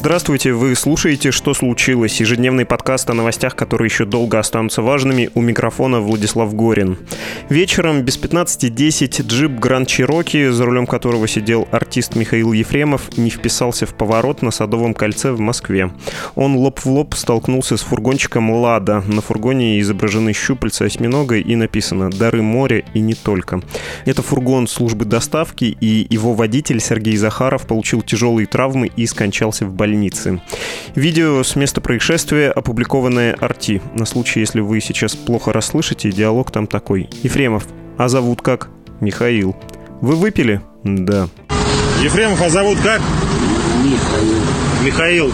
Здравствуйте, вы слушаете «Что случилось?» Ежедневный подкаст о новостях, которые еще долго останутся важными. У микрофона Владислав Горин. Вечером без 15.10 джип Гранд Чироки, за рулем которого сидел артист Михаил Ефремов, не вписался в поворот на Садовом кольце в Москве. Он лоб в лоб столкнулся с фургончиком «Лада». На фургоне изображены щупальца осьминога и написано «Дары моря и не только». Это фургон службы доставки, и его водитель Сергей Захаров получил тяжелые травмы и скончался в больницы. Видео с места происшествия опубликованное Арти. На случай, если вы сейчас плохо расслышите, диалог там такой. Ефремов, а зовут как? Михаил. Вы выпили? Да. Ефремов, а зовут как? Михаил. Михаил.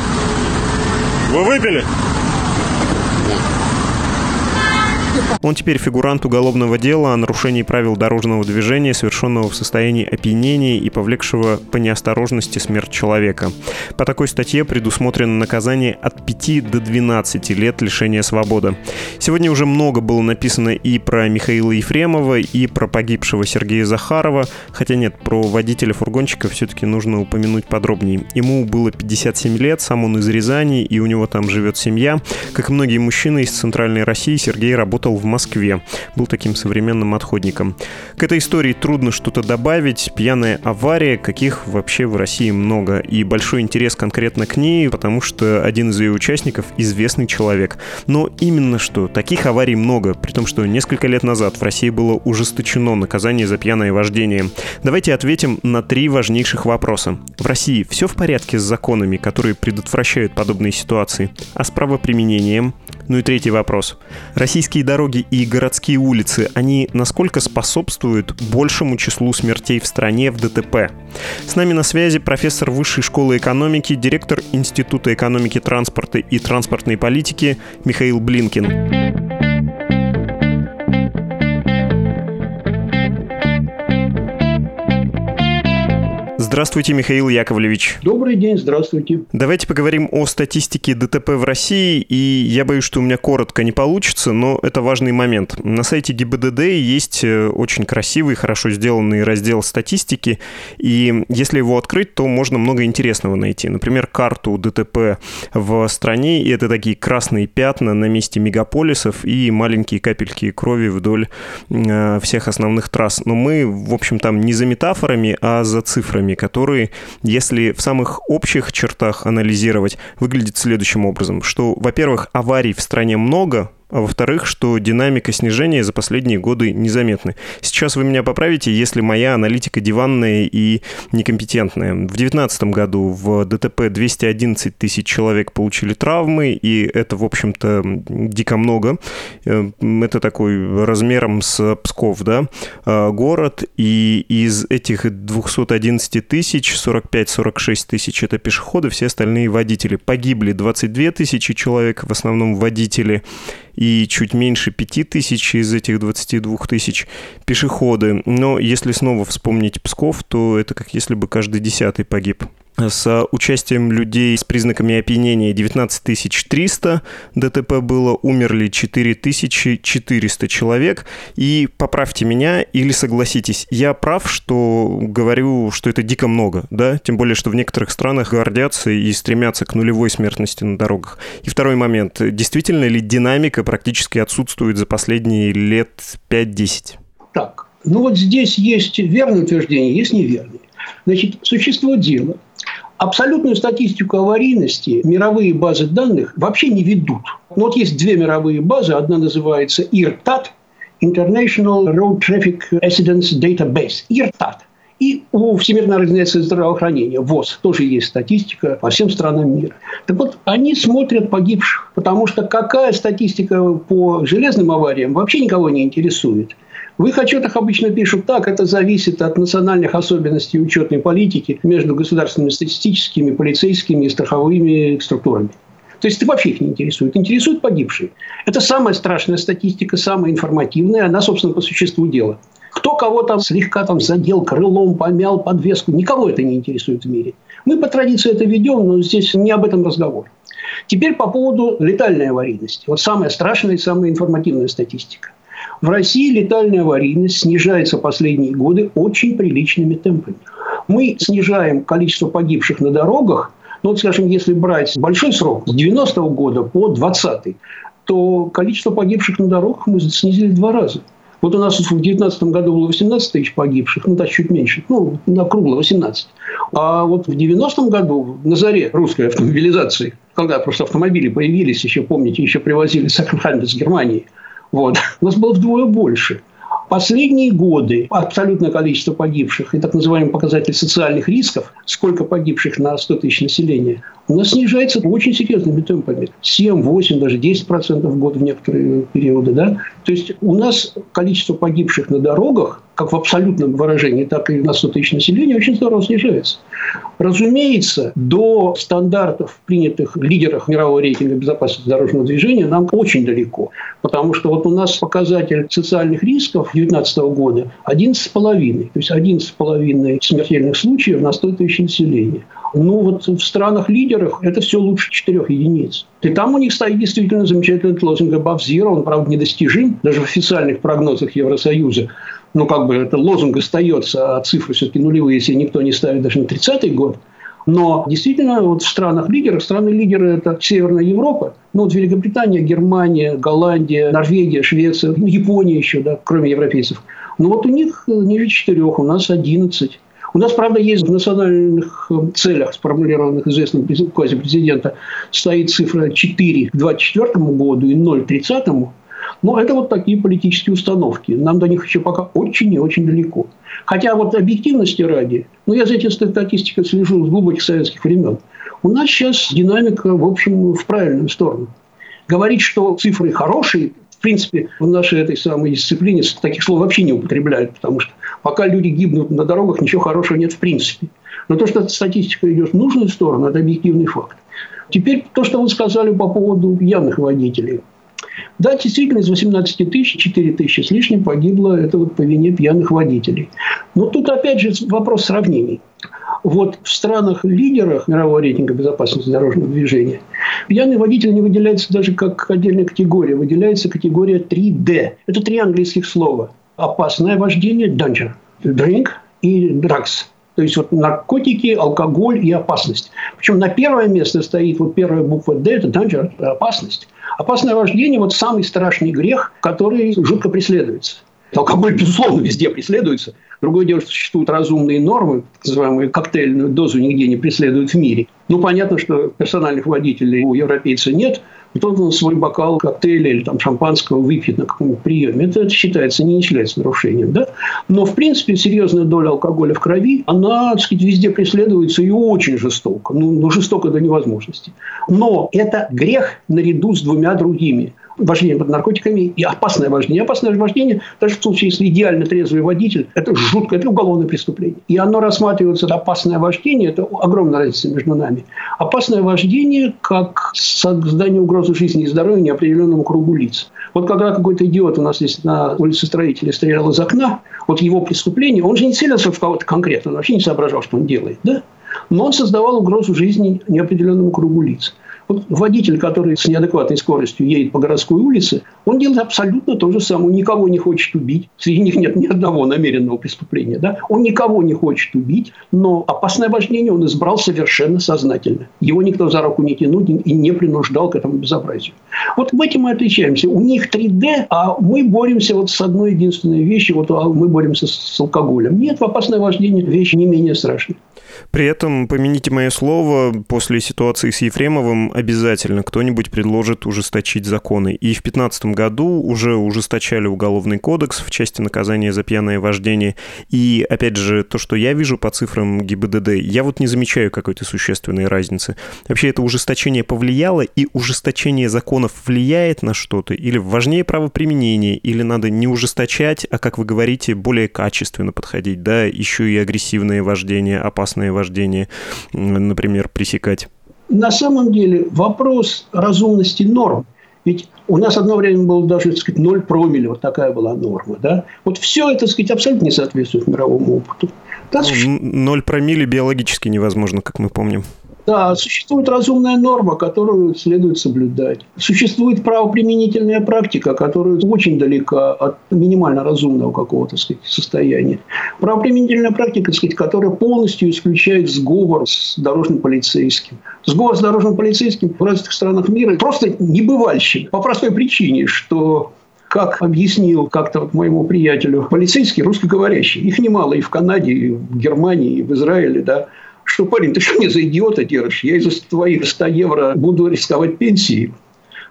Вы выпили? Он теперь фигурант уголовного дела о нарушении правил дорожного движения, совершенного в состоянии опьянения и повлекшего по неосторожности смерть человека. По такой статье предусмотрено наказание от 5 до 12 лет лишения свободы. Сегодня уже много было написано и про Михаила Ефремова, и про погибшего Сергея Захарова, хотя нет, про водителя фургончика все-таки нужно упомянуть подробнее. Ему было 57 лет, сам он из Рязани, и у него там живет семья. Как и многие мужчины из Центральной России, Сергей работал в Москве. Был таким современным отходником. К этой истории трудно что-то добавить. Пьяная авария, каких вообще в России много. И большой интерес конкретно к ней, потому что один из ее участников — известный человек. Но именно что, таких аварий много, при том, что несколько лет назад в России было ужесточено наказание за пьяное вождение. Давайте ответим на три важнейших вопроса. В России все в порядке с законами, которые предотвращают подобные ситуации? А с правоприменением? Ну и третий вопрос. Российские дороги и городские улицы, они насколько способствуют большему числу смертей в стране в ДТП? С нами на связи профессор Высшей школы экономики, директор Института экономики транспорта и транспортной политики Михаил Блинкин. Здравствуйте, Михаил Яковлевич. Добрый день, здравствуйте. Давайте поговорим о статистике ДТП в России, и я боюсь, что у меня коротко не получится, но это важный момент. На сайте ГИБДД есть э, очень красивый, хорошо сделанный раздел статистики, и если его открыть, то можно много интересного найти. Например, карту ДТП в стране, и это такие красные пятна на месте мегаполисов и маленькие капельки крови вдоль э, всех основных трасс. Но мы, в общем, там не за метафорами, а за цифрами, которые, если в самых общих чертах анализировать, выглядит следующим образом, что, во-первых, аварий в стране много, а во-вторых, что динамика снижения за последние годы незаметны. Сейчас вы меня поправите, если моя аналитика диванная и некомпетентная. В 2019 году в ДТП 211 тысяч человек получили травмы, и это, в общем-то, дико много. Э, это такой размером с Псков, да, э, город, и из этих 211 тысяч 45-46 тысяч это пешеходы, все остальные водители. Погибли 22 тысячи человек, в основном водители, и чуть меньше 5 тысяч из этих 22 тысяч пешеходы. Но если снова вспомнить Псков, то это как если бы каждый десятый погиб с участием людей с признаками опьянения 19 300 ДТП было, умерли 4400 человек. И поправьте меня или согласитесь, я прав, что говорю, что это дико много, да? Тем более, что в некоторых странах гордятся и стремятся к нулевой смертности на дорогах. И второй момент. Действительно ли динамика практически отсутствует за последние лет 5-10? Так, ну вот здесь есть верное утверждение, есть неверное. Значит, существует дело, Абсолютную статистику аварийности мировые базы данных вообще не ведут. Но вот есть две мировые базы. Одна называется IRTAT, International Road Traffic Accidents Database, IRTAT. И у Всемирной организации здравоохранения, ВОЗ, тоже есть статистика по всем странам мира. Так вот, они смотрят погибших, потому что какая статистика по железным авариям вообще никого не интересует. В их отчетах обычно пишут так, это зависит от национальных особенностей учетной политики между государственными статистическими, полицейскими и страховыми структурами. То есть это вообще их не интересует. Интересуют погибшие. Это самая страшная статистика, самая информативная. Она, собственно, по существу дела. Кто кого там слегка там задел крылом, помял подвеску, никого это не интересует в мире. Мы по традиции это ведем, но здесь не об этом разговор. Теперь по поводу летальной аварийности. Вот самая страшная и самая информативная статистика. В России летальная аварийность снижается последние годы очень приличными темпами. Мы снижаем количество погибших на дорогах, Ну, вот, скажем, если брать большой срок, с 90-го года по 20 то количество погибших на дорогах мы снизили в два раза. Вот у нас в 2019 году было 18 тысяч погибших, ну, даже чуть меньше, ну, на кругло 18. А вот в 90-м году, на заре русской автомобилизации, когда просто автомобили появились, еще, помните, еще привозили секонд-хенд из Германии, вот, у нас было вдвое больше – Последние годы абсолютное количество погибших и так называемый показатель социальных рисков, сколько погибших на 100 тысяч населения, у нас снижается очень серьезными темпами. 7, 8, даже 10 процентов в год в некоторые периоды. Да? То есть у нас количество погибших на дорогах, как в абсолютном выражении, так и на 100 тысяч населения, очень здорово снижается. Разумеется, до стандартов, принятых лидерах мирового рейтинга безопасности дорожного движения, нам очень далеко. Потому что вот у нас показатель социальных рисков 2019 года 11,5. То есть 11,5 смертельных случаев на 100 тысяч населения. Ну, вот в странах-лидерах это все лучше 4 единиц. И там у них стоит действительно замечательный лозунг «Above Zero». Он, правда, недостижим даже в официальных прогнозах Евросоюза. Ну, как бы это лозунг остается, а цифры все-таки нулевые, если никто не ставит даже на 30-й год. Но действительно, вот в странах-лидерах, страны-лидеры – это Северная Европа, ну, вот Великобритания, Германия, Голландия, Норвегия, Швеция, ну, Япония еще, да, кроме европейцев. Ну, вот у них ниже четырех, у нас 11. У нас, правда, есть в национальных э, целях, сформулированных известным указе президента, стоит цифра 4 к 2024 году и 0 к 30 но это вот такие политические установки. Нам до них еще пока очень и очень далеко. Хотя вот объективности ради, ну я за этой статистикой слежу с глубоких советских времен, у нас сейчас динамика, в общем, в правильную сторону. Говорить, что цифры хорошие, в принципе, в нашей этой самой дисциплине таких слов вообще не употребляют, потому что пока люди гибнут на дорогах, ничего хорошего нет в принципе. Но то, что статистика идет в нужную сторону, это объективный факт. Теперь то, что вы сказали по поводу пьяных водителей. Да, действительно, из 18 тысяч 4 тысячи с лишним погибло это вот по вине пьяных водителей. Но тут опять же вопрос сравнений. Вот в странах-лидерах мирового рейтинга безопасности дорожного движения пьяный водитель не выделяется даже как отдельная категория, выделяется категория 3D. Это три английских слова. Опасное вождение – danger, drink и drugs. То есть вот наркотики, алкоголь и опасность. Причем на первое место стоит вот первая буква D, это danger, опасность. Опасное вождение – вот самый страшный грех, который жутко преследуется. Алкоголь, безусловно, везде преследуется. Другое дело, что существуют разумные нормы, так называемую коктейльную дозу нигде не преследуют в мире. Ну, понятно, что персональных водителей у европейца нет – и тот свой бокал коктейля или там, шампанского выпьет на каком-нибудь приеме. Это, это считается, не считается нарушением. Да? Но, в принципе, серьезная доля алкоголя в крови, она, так сказать, везде преследуется и очень жестоко. Ну, ну жестоко до невозможности. Но это грех наряду с двумя другими – вождение под наркотиками и опасное вождение. Опасное вождение, даже в случае, если идеально трезвый водитель, это жутко, это уголовное преступление. И оно рассматривается, опасное вождение, это огромная разница между нами. Опасное вождение как создание угрозы жизни и здоровья неопределенному кругу лиц. Вот когда какой-то идиот у нас здесь на улице строителей стрелял из окна, вот его преступление, он же не целился в кого-то конкретно, он вообще не соображал, что он делает, да? Но он создавал угрозу жизни неопределенному кругу лиц. Вот водитель, который с неадекватной скоростью едет по городской улице, он делает абсолютно то же самое. Он никого не хочет убить. Среди них нет ни одного намеренного преступления. Да? Он никого не хочет убить, но опасное вождение он избрал совершенно сознательно. Его никто за руку не тянул и не принуждал к этому безобразию. Вот в этом мы отличаемся. У них 3D, а мы боремся вот с одной единственной вещью. Вот а мы боремся с алкоголем. Нет, опасное вождение – вещь не менее страшная. При этом, помяните мое слово, после ситуации с Ефремовым обязательно кто-нибудь предложит ужесточить законы. И в 2015 году уже ужесточали уголовный кодекс в части наказания за пьяное вождение. И, опять же, то, что я вижу по цифрам ГИБДД, я вот не замечаю какой-то существенной разницы. Вообще, это ужесточение повлияло, и ужесточение законов влияет на что-то? Или важнее правоприменение, или надо не ужесточать, а, как вы говорите, более качественно подходить, да, еще и агрессивное вождение, опасное разумное вождение, например, пресекать? На самом деле вопрос разумности норм. Ведь у нас одно время было даже, так сказать, 0 промилле, вот такая была норма. Да? Вот все это, так сказать, абсолютно не соответствует мировому опыту. Ну, 0 промилле биологически невозможно, как мы помним. Да, существует разумная норма, которую следует соблюдать. Существует правоприменительная практика, которая очень далека от минимально разумного какого-то сказать, состояния. Правоприменительная практика, сказать, которая полностью исключает сговор с дорожным полицейским. Сговор с дорожным полицейским в разных странах мира просто небывальщик. По простой причине, что как объяснил как-то вот моему приятелю полицейский, русскоговорящий, их немало и в Канаде, и в Германии, и в Израиле, да, что, парень, ты что мне за идиота держишь? Я из-за твоих 100 евро буду рисковать пенсией.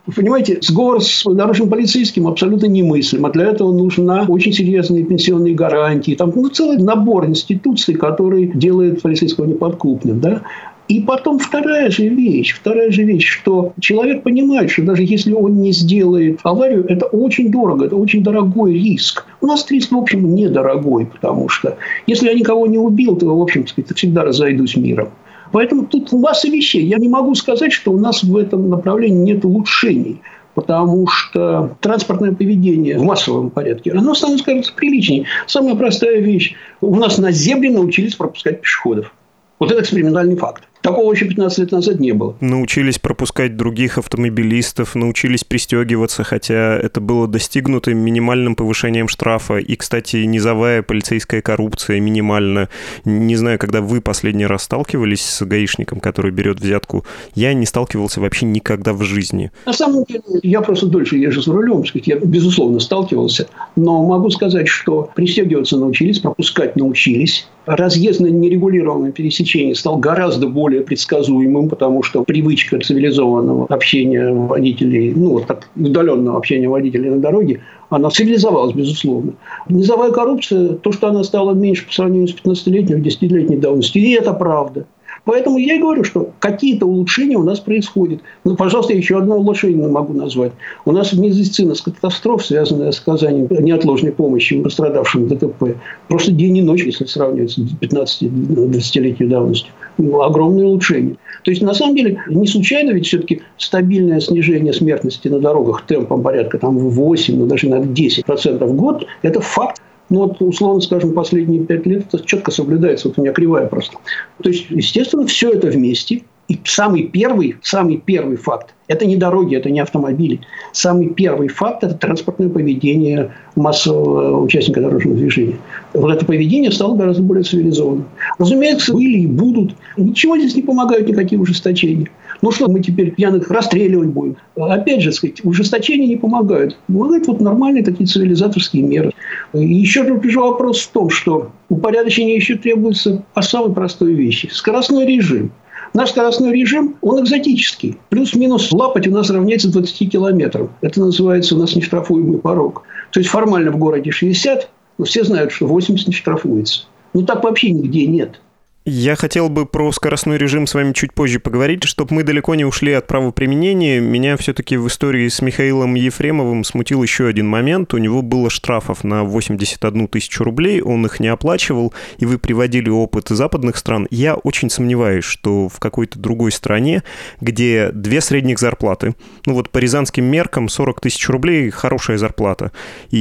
Вы понимаете, сговор с дорожным полицейским абсолютно немыслим. А для этого нужна очень серьезные пенсионные гарантии. Там ну, целый набор институций, который делает полицейского неподкупным. Да? И потом вторая же вещь, вторая же вещь, что человек понимает, что даже если он не сделает аварию, это очень дорого, это очень дорогой риск. У нас риск, в общем, недорогой, потому что если я никого не убил, то, в общем, всегда разойдусь миром. Поэтому тут масса вещей. Я не могу сказать, что у нас в этом направлении нет улучшений потому что транспортное поведение в массовом порядке, оно становится, кажется, приличнее. Самая простая вещь. У нас на земле научились пропускать пешеходов. Вот это экспериментальный факт. Такого еще 15 лет назад не было. Научились пропускать других автомобилистов, научились пристегиваться, хотя это было достигнуто минимальным повышением штрафа. И, кстати, низовая полицейская коррупция минимально. Не знаю, когда вы последний раз сталкивались с гаишником, который берет взятку. Я не сталкивался вообще никогда в жизни. На самом деле, я просто дольше езжу за рулем. Сказать, я, безусловно, сталкивался. Но могу сказать, что пристегиваться научились, пропускать научились. Разъезд на нерегулированном пересечении стал гораздо более более предсказуемым, потому что привычка цивилизованного общения водителей, ну, вот так удаленного общения водителей на дороге, она цивилизовалась, безусловно. Низовая коррупция, то, что она стала меньше по сравнению с 15-летней, 10-летней давностью, и это правда. Поэтому я и говорю, что какие-то улучшения у нас происходят. Ну, пожалуйста, еще одно улучшение могу назвать. У нас медицина с катастроф, связанная с оказанием неотложной помощи пострадавшим ДТП, просто день и ночь, если сравнивать с 15-20-летней давностью. Огромное улучшение. То есть, на самом деле, не случайно ведь все-таки стабильное снижение смертности на дорогах темпом порядка там, в 8, ну, даже на 10% в год – это факт. Ну, вот, условно скажем, последние пять лет это четко соблюдается. Вот у меня кривая просто. То есть, естественно, все это вместе. И самый первый, самый первый факт – это не дороги, это не автомобили. Самый первый факт – это транспортное поведение массового участника дорожного движения. Вот это поведение стало гораздо более цивилизованным. Разумеется, были и будут. Ничего здесь не помогают никакие ужесточения. Ну что, мы теперь пьяных расстреливать будем? Опять же, сказать, ужесточения не помогают. Помогают вот нормальные такие цивилизаторские меры. И еще тут же вопрос в том, что упорядочение еще требуется по самой простой вещи. Скоростной режим. Наш скоростной режим, он экзотический. Плюс-минус лапать у нас равняется 20 километрам. Это называется у нас нештрафуемый порог. То есть формально в городе 60, но все знают, что 80 не штрафуется. Ну так вообще нигде нет. Я хотел бы про скоростной режим с вами чуть позже поговорить, чтобы мы далеко не ушли от правоприменения. Меня все-таки в истории с Михаилом Ефремовым смутил еще один момент. У него было штрафов на 81 тысячу рублей, он их не оплачивал, и вы приводили опыт западных стран. Я очень сомневаюсь, что в какой-то другой стране, где две средних зарплаты, ну вот по рязанским меркам 40 тысяч рублей – хорошая зарплата. И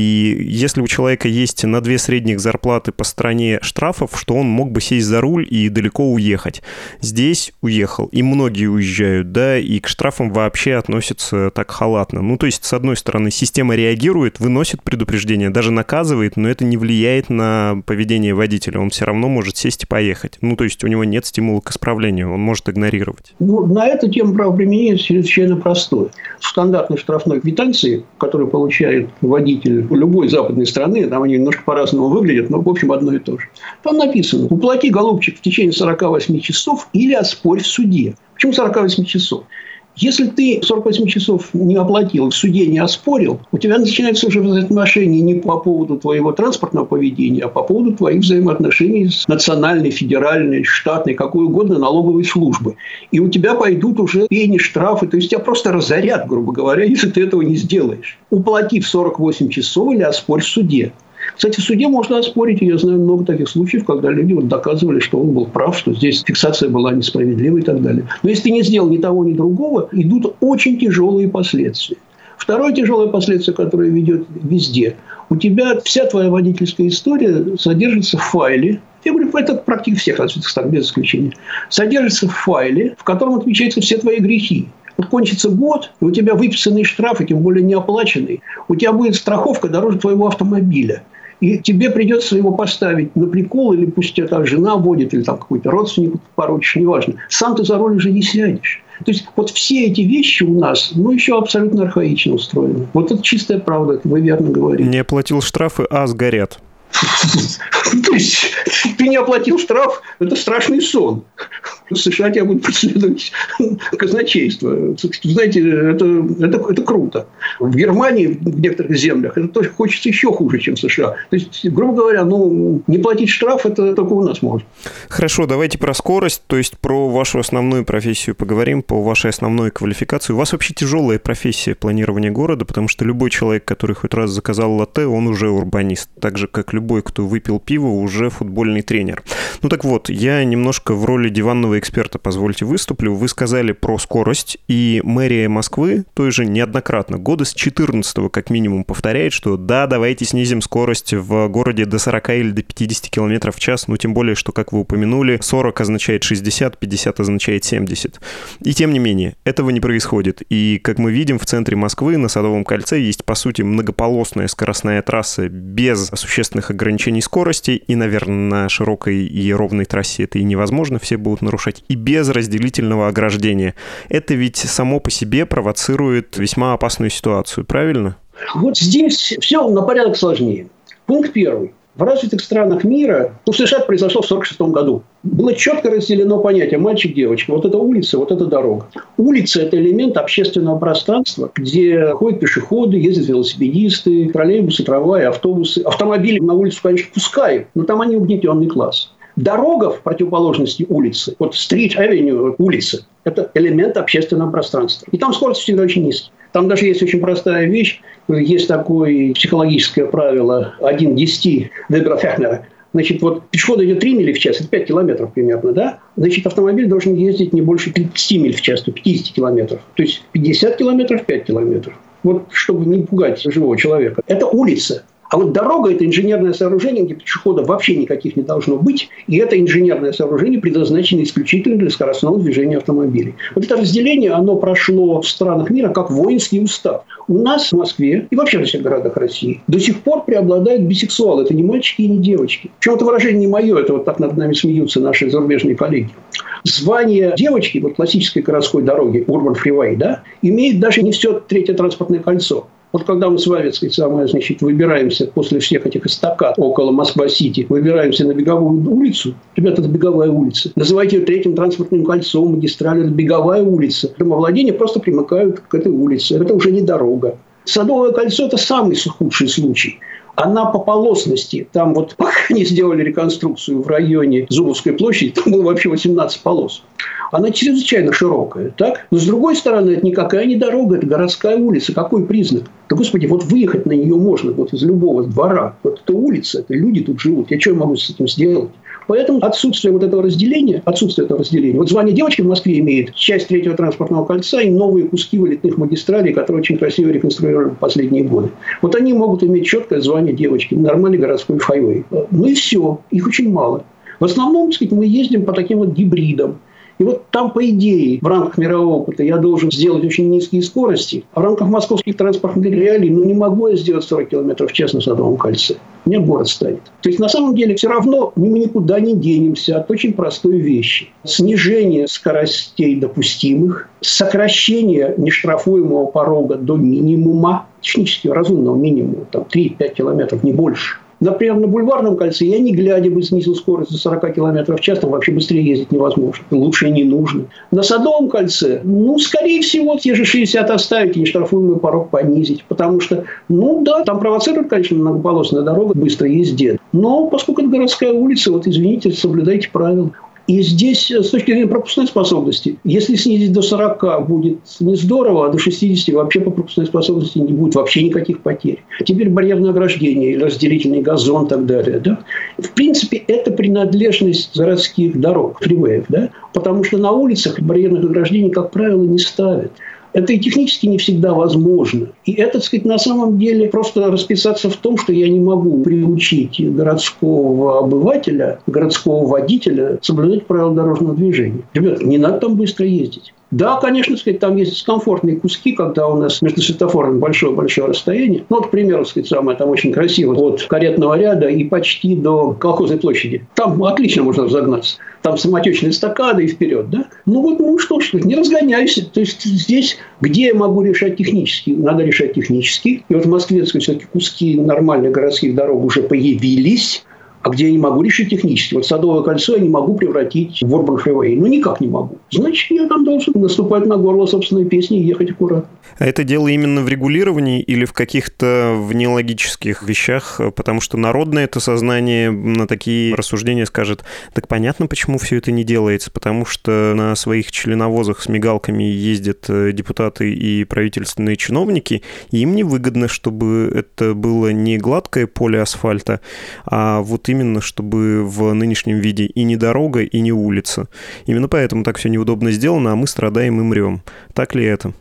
если у человека есть на две средних зарплаты по стране штрафов, что он мог бы сесть за руль и далеко уехать. Здесь уехал, и многие уезжают, да, и к штрафам вообще относятся так халатно. Ну, то есть, с одной стороны, система реагирует, выносит предупреждение, даже наказывает, но это не влияет на поведение водителя. Он все равно может сесть и поехать. Ну, то есть, у него нет стимула к исправлению, он может игнорировать. Ну, на эту тему правоприменения чрезвычайно простое. В стандартной штрафной квитанции, которую получает водитель любой западной страны, там они немножко по-разному выглядят, но, в общем, одно и то же. Там написано, уплати, голубчик, течение 48 часов или оспорь в суде. Почему 48 часов? Если ты 48 часов не оплатил, в суде не оспорил, у тебя начинается уже взаимоотношения не по поводу твоего транспортного поведения, а по поводу твоих взаимоотношений с национальной, федеральной, штатной, какой угодно налоговой службой. И у тебя пойдут уже пени, штрафы, то есть тебя просто разорят, грубо говоря, если ты этого не сделаешь. Уплатив 48 часов или оспорь в суде. Кстати, в суде можно оспорить, я знаю много таких случаев, когда люди вот доказывали, что он был прав, что здесь фиксация была несправедлива и так далее. Но если ты не сделал ни того, ни другого, идут очень тяжелые последствия. Второе тяжелое последствие, которое ведет везде. У тебя вся твоя водительская история содержится в файле, я говорю, это практически всех развитых стран, без исключения, содержится в файле, в котором отмечаются все твои грехи. Вот кончится год, и у тебя выписанный штраф, и тем более не оплаченный, у тебя будет страховка дороже твоего автомобиля. И тебе придется его поставить на прикол, или пусть это жена водит, или там какой-то родственник порочишь, неважно. Сам ты за руль уже не сядешь. То есть вот все эти вещи у нас, ну, еще абсолютно архаично устроены. Вот это чистая правда, вы верно говорите. Не оплатил штрафы, а сгорят. То есть ты не оплатил штраф, это страшный сон. США тебя будет преследовать казначейство. Знаете, это, это, это круто. В Германии, в некоторых землях, это тоже хочется еще хуже, чем в США. То есть, грубо говоря, ну, не платить штраф, это только у нас может. Хорошо, давайте про скорость, то есть про вашу основную профессию поговорим, по вашей основной квалификации. У вас вообще тяжелая профессия планирования города, потому что любой человек, который хоть раз заказал латте, он уже урбанист. Так же, как любой, кто выпил пиво, уже футбольный тренер. Ну так вот, я немножко в роли диванного эксперта, позвольте, выступлю. Вы сказали про скорость, и мэрия Москвы той же неоднократно, года с 14 как минимум повторяет, что да, давайте снизим скорость в городе до 40 или до 50 км в час, ну тем более, что, как вы упомянули, 40 означает 60, 50 означает 70. И тем не менее, этого не происходит. И, как мы видим, в центре Москвы на Садовом кольце есть, по сути, многополосная скоростная трасса без существенных ограничений скорости, и, наверное, на широкой и ровной трассе это и невозможно, все будут нарушать, и без разделительного ограждения. Это ведь само по себе провоцирует весьма опасную ситуацию, правильно? Вот здесь все на порядок сложнее. Пункт первый. В развитых странах мира, ну, в США это произошло в 1946 году, было четко разделено понятие мальчик-девочка. Вот это улица, вот это дорога. Улица – это элемент общественного пространства, где ходят пешеходы, ездят велосипедисты, троллейбусы, трамваи, автобусы. Автомобили на улицу, конечно, пускают, но там они угнетенный класс. Дорога в противоположности улицы, вот стрит авеню улица, это элемент общественного пространства. И там скорость всегда очень низкая. Там даже есть очень простая вещь. Есть такое психологическое правило 1 10 Вебера Фехнера. Значит, вот пешеход идет 3 мили в час, это 5 километров примерно, да? Значит, автомобиль должен ездить не больше 30 миль в час, то 50 километров. То есть 50 километров, 5 километров. Вот чтобы не пугать живого человека. Это улица. А вот дорога – это инженерное сооружение, где пешеходов вообще никаких не должно быть. И это инженерное сооружение предназначено исключительно для скоростного движения автомобилей. Вот это разделение, оно прошло в странах мира как воинский устав. У нас в Москве и вообще во всех городах России до сих пор преобладают бисексуалы. Это не мальчики и не девочки. Причем это выражение не мое, это вот так над нами смеются наши зарубежные коллеги. Звание девочки, вот классической городской дороги, Urban Freeway, да, имеет даже не все третье транспортное кольцо. Вот когда мы с вами, так сказать, самое, значит, выбираемся после всех этих эстакад около Москва-Сити, выбираемся на беговую улицу, ребята, это беговая улица. Называйте ее третьим транспортным кольцом, магистраль, это беговая улица. Домовладения просто примыкают к этой улице. Это уже не дорога. Садовое кольцо – это самый худший случай. Она по полосности, там вот пока не сделали реконструкцию в районе Зубовской площади, там было вообще 18 полос. Она чрезвычайно широкая, так? Но с другой стороны, это никакая не дорога, это городская улица. Какой признак? Да, господи, вот выехать на нее можно вот из любого двора. Вот это улица, это люди тут живут. Я что могу с этим сделать? Поэтому отсутствие вот этого разделения, отсутствие этого разделения. Вот звание девочки в Москве имеет часть третьего транспортного кольца и новые куски вылетных магистралей, которые очень красиво реконструировали в последние годы. Вот они могут иметь четкое звание девочки, нормальный городской хайвей. Ну и все, их очень мало. В основном, так сказать, мы ездим по таким вот гибридам. И вот там, по идее, в рамках мирового опыта я должен сделать очень низкие скорости, а в рамках московских транспортных реалий, ну, не могу я сделать 40 км в час на Садовом кольце. Мне город станет. То есть, на самом деле, все равно мы никуда не денемся от очень простой вещи. Снижение скоростей допустимых, сокращение нештрафуемого порога до минимума, технически разумного минимума, там 3-5 километров, не больше. Например, на бульварном кольце я не глядя бы снизил скорость до 40 км в час, там вообще быстрее ездить невозможно. Лучше не нужно. На Садовом кольце, ну, скорее всего, те же 60 оставить и нештрафуемый порог понизить. Потому что, ну да, там провоцирует, конечно, многополосная дорога, быстро езде. Но поскольку это городская улица, вот извините, соблюдайте правила. И здесь, с точки зрения пропускной способности, если снизить до 40 будет не здорово, а до 60 вообще по пропускной способности не будет вообще никаких потерь. Теперь барьерное ограждение, разделительный газон и так далее. Да? В принципе, это принадлежность городских дорог, фривеев, да? потому что на улицах барьерных ограждений, как правило, не ставят. Это и технически не всегда возможно. И это, так сказать, на самом деле просто расписаться в том, что я не могу приучить городского обывателя, городского водителя соблюдать правила дорожного движения. Ребят, не надо там быстро ездить. Да, конечно, сказать, там есть дискомфортные куски, когда у нас между светофорами большое-большое расстояние. Ну, вот, к примеру, сказать, самое там очень красиво. От каретного ряда и почти до колхозной площади. Там отлично можно разогнаться. Там самотечные эстакады и вперед, да? Ну вот, ну что ж, не разгоняйся. То есть здесь, где я могу решать технически? Надо решать технически. И вот в Москве, все-таки куски нормальных городских дорог уже появились а где я не могу решить технически. Вот Садовое кольцо я не могу превратить в Urban Freeway. Ну, никак не могу. Значит, я там должен наступать на горло собственной песни и ехать аккуратно. А это дело именно в регулировании или в каких-то внелогических вещах? Потому что народное это сознание на такие рассуждения скажет, так понятно, почему все это не делается, потому что на своих членовозах с мигалками ездят э, депутаты и правительственные чиновники, и им невыгодно, чтобы это было не гладкое поле асфальта, а вот именно, чтобы в нынешнем виде и не дорога, и не улица. Именно поэтому так все неудобно сделано, а мы страдаем и мрем. Так ли это?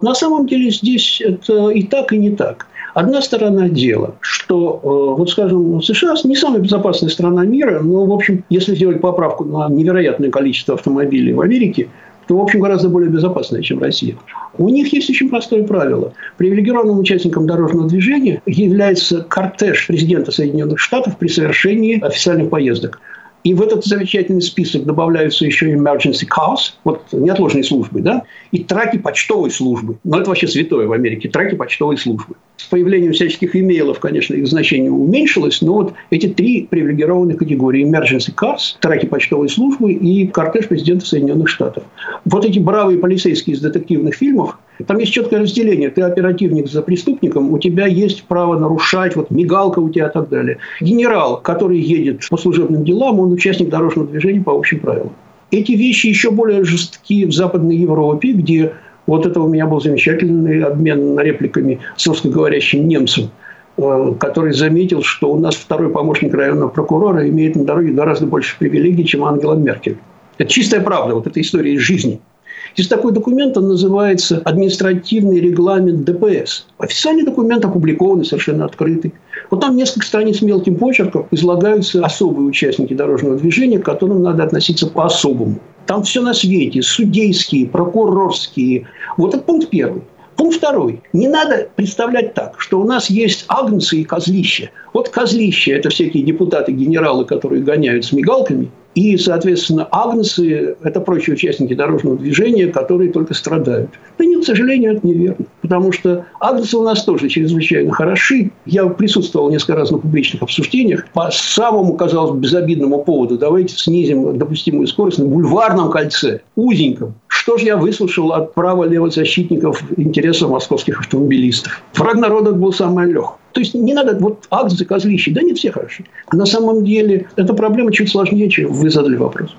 На самом деле здесь это и так, и не так. Одна сторона дела, что, э, вот скажем, США не самая безопасная страна мира, но, в общем, если сделать поправку на невероятное количество автомобилей в Америке, в общем, гораздо более безопасная, чем Россия. У них есть очень простое правило. Привилегированным участником дорожного движения является кортеж президента Соединенных Штатов при совершении официальных поездок. И в этот замечательный список добавляются еще emergency cars, вот неотложные службы, да, и траки почтовой службы. Но это вообще святое в Америке, траки почтовой службы. С появлением всяческих имейлов, конечно, их значение уменьшилось, но вот эти три привилегированные категории emergency cars, траки почтовой службы и кортеж президента Соединенных Штатов. Вот эти бравые полицейские из детективных фильмов, там есть четкое разделение. Ты оперативник за преступником, у тебя есть право нарушать, вот мигалка у тебя и так далее. Генерал, который едет по служебным делам, он участник дорожного движения по общим правилам. Эти вещи еще более жесткие в Западной Европе, где вот это у меня был замечательный обмен репликами с русскоговорящим немцем, э, который заметил, что у нас второй помощник районного прокурора имеет на дороге гораздо больше привилегий, чем Ангела Меркель. Это чистая правда, вот эта история из жизни – есть такой документ, он называется «Административный регламент ДПС». Официальный документ опубликованный, совершенно открытый. Вот там несколько страниц мелким почерком излагаются особые участники дорожного движения, к которым надо относиться по-особому. Там все на свете. Судейские, прокурорские. Вот это пункт первый. Пункт второй. Не надо представлять так, что у нас есть агнцы и козлища. Вот козлища – это всякие депутаты, генералы, которые гоняют с мигалками – и, соответственно, агнцы – это прочие участники дорожного движения, которые только страдают. Да нет, к сожалению, это неверно. Потому что агнцы у нас тоже чрезвычайно хороши. Я присутствовал несколько раз на публичных обсуждениях по самому, казалось бы, безобидному поводу. Давайте снизим допустимую скорость на бульварном кольце, узеньком. Что же я выслушал от право-левозащитников интересов московских автомобилистов? Враг народа был самый легкий. То есть не надо вот акции козлищи. Да нет, все хороши. А на самом деле эта проблема чуть сложнее, чем вы задали вопрос.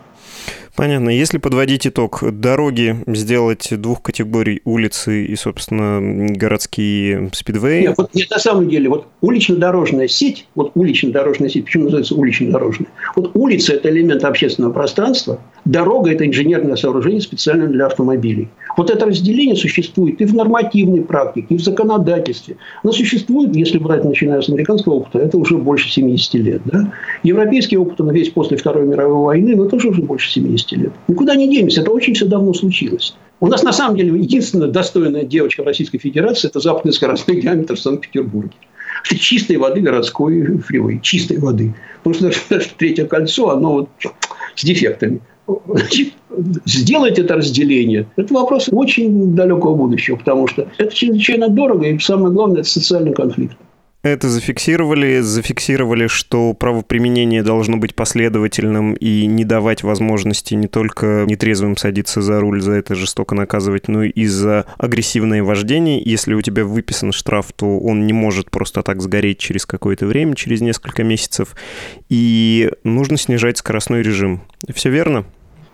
Понятно. Если подводить итог, дороги сделать двух категорий улицы и, собственно, городские спидвеи. Нет, вот, нет, на самом деле, вот улично-дорожная сеть, вот улично-дорожная сеть, почему называется улично-дорожная? Вот улица – это элемент общественного пространства, дорога – это инженерное сооружение специально для автомобилей. Вот это разделение существует и в нормативной практике, и в законодательстве. Но существует, если брать, начиная с американского опыта, это уже больше 70 лет. Да? Европейский опыт, он весь после Второй мировой войны, но тоже уже больше 70 лет. Никуда не денемся, это очень все давно случилось. У нас на самом деле единственная достойная девочка в Российской Федерации – это западный скоростной диаметр в Санкт-Петербурге. Это чистой воды городской фривей, чистой воды. Потому что даже третье кольцо, оно вот с дефектами. Сделать это разделение, это вопрос очень далекого будущего, потому что это чрезвычайно дорого, и самое главное, это социальный конфликт. Это зафиксировали, зафиксировали, что правоприменение должно быть последовательным и не давать возможности не только нетрезвым садиться за руль, за это жестоко наказывать, но и за агрессивное вождение. Если у тебя выписан штраф, то он не может просто так сгореть через какое-то время, через несколько месяцев. И нужно снижать скоростной режим. Все верно?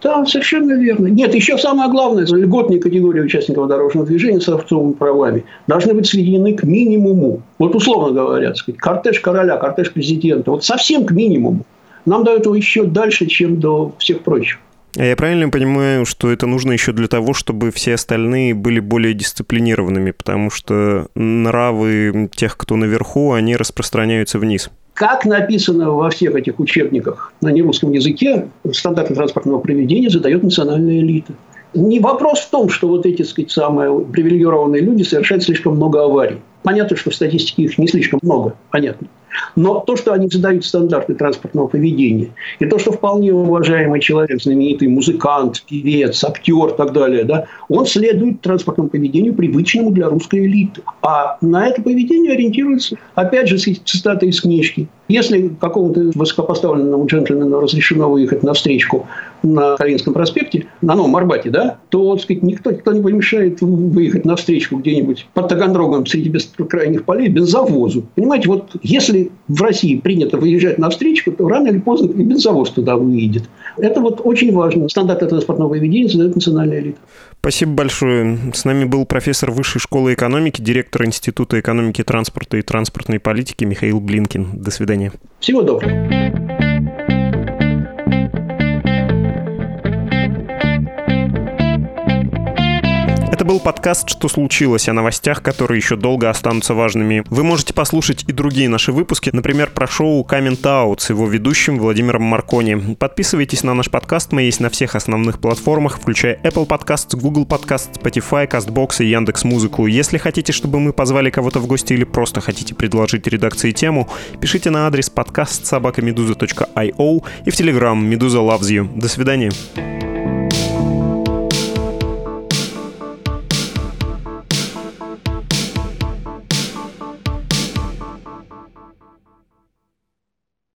Да, совершенно верно. Нет, еще самое главное, льготные категории участников дорожного движения с авторскими правами должны быть сведены к минимуму. Вот условно говоря, сказать, кортеж короля, кортеж президента, вот совсем к минимуму. Нам до этого еще дальше, чем до всех прочих. А я правильно понимаю, что это нужно еще для того, чтобы все остальные были более дисциплинированными, потому что нравы тех, кто наверху, они распространяются вниз? Как написано во всех этих учебниках на нерусском языке, стандарты транспортного поведения задает национальная элита. Не вопрос в том, что вот эти, сказать, самые привилегированные люди совершают слишком много аварий. Понятно, что в статистике их не слишком много, понятно. Но то, что они задают стандарты транспортного поведения, и то, что вполне уважаемый человек, знаменитый музыкант, певец, актер и так далее, да, он следует транспортному поведению, привычному для русской элиты. А на это поведение ориентируется, опять же, цитата из книжки. Если какому-то высокопоставленному джентльмену разрешено выехать на встречку на Калининском проспекте, на Новом Арбате, да, то, так сказать, никто, никто не помешает выехать на встречку где-нибудь под Таганрогом среди бескрайних полей бензовозу. Понимаете, вот если в России принято выезжать на встречку, то рано или поздно и бензовоз туда выедет. Это вот очень важно. Стандарты транспортного поведения задает национальная элита. Спасибо большое. С нами был профессор Высшей школы экономики, директор Института экономики транспорта и транспортной политики Михаил Блинкин. До свидания. Всего доброго. Это был подкаст «Что случилось?» о новостях, которые еще долго останутся важными. Вы можете послушать и другие наши выпуски, например, про шоу «Comment Out» с его ведущим Владимиром Маркони. Подписывайтесь на наш подкаст, мы есть на всех основных платформах, включая Apple Podcasts, Google Podcasts, Spotify, CastBox и Яндекс Музыку. Если хотите, чтобы мы позвали кого-то в гости или просто хотите предложить редакции тему, пишите на адрес подкаст собакамедуза.io и в Telegram «Медуза loves you». До свидания.